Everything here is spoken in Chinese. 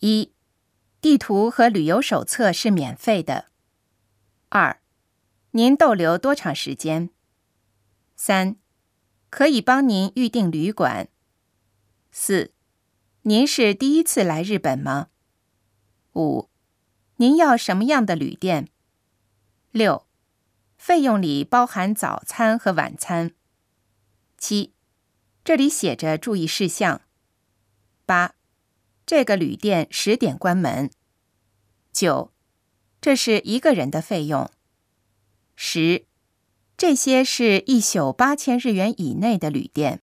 一、地图和旅游手册是免费的。二、您逗留多长时间？三、可以帮您预订旅馆。四、您是第一次来日本吗？五、您要什么样的旅店？六、费用里包含早餐和晚餐。七、这里写着注意事项。八、这个旅店十点关门。九、这是一个人的费用。十、这些是一宿八千日元以内的旅店。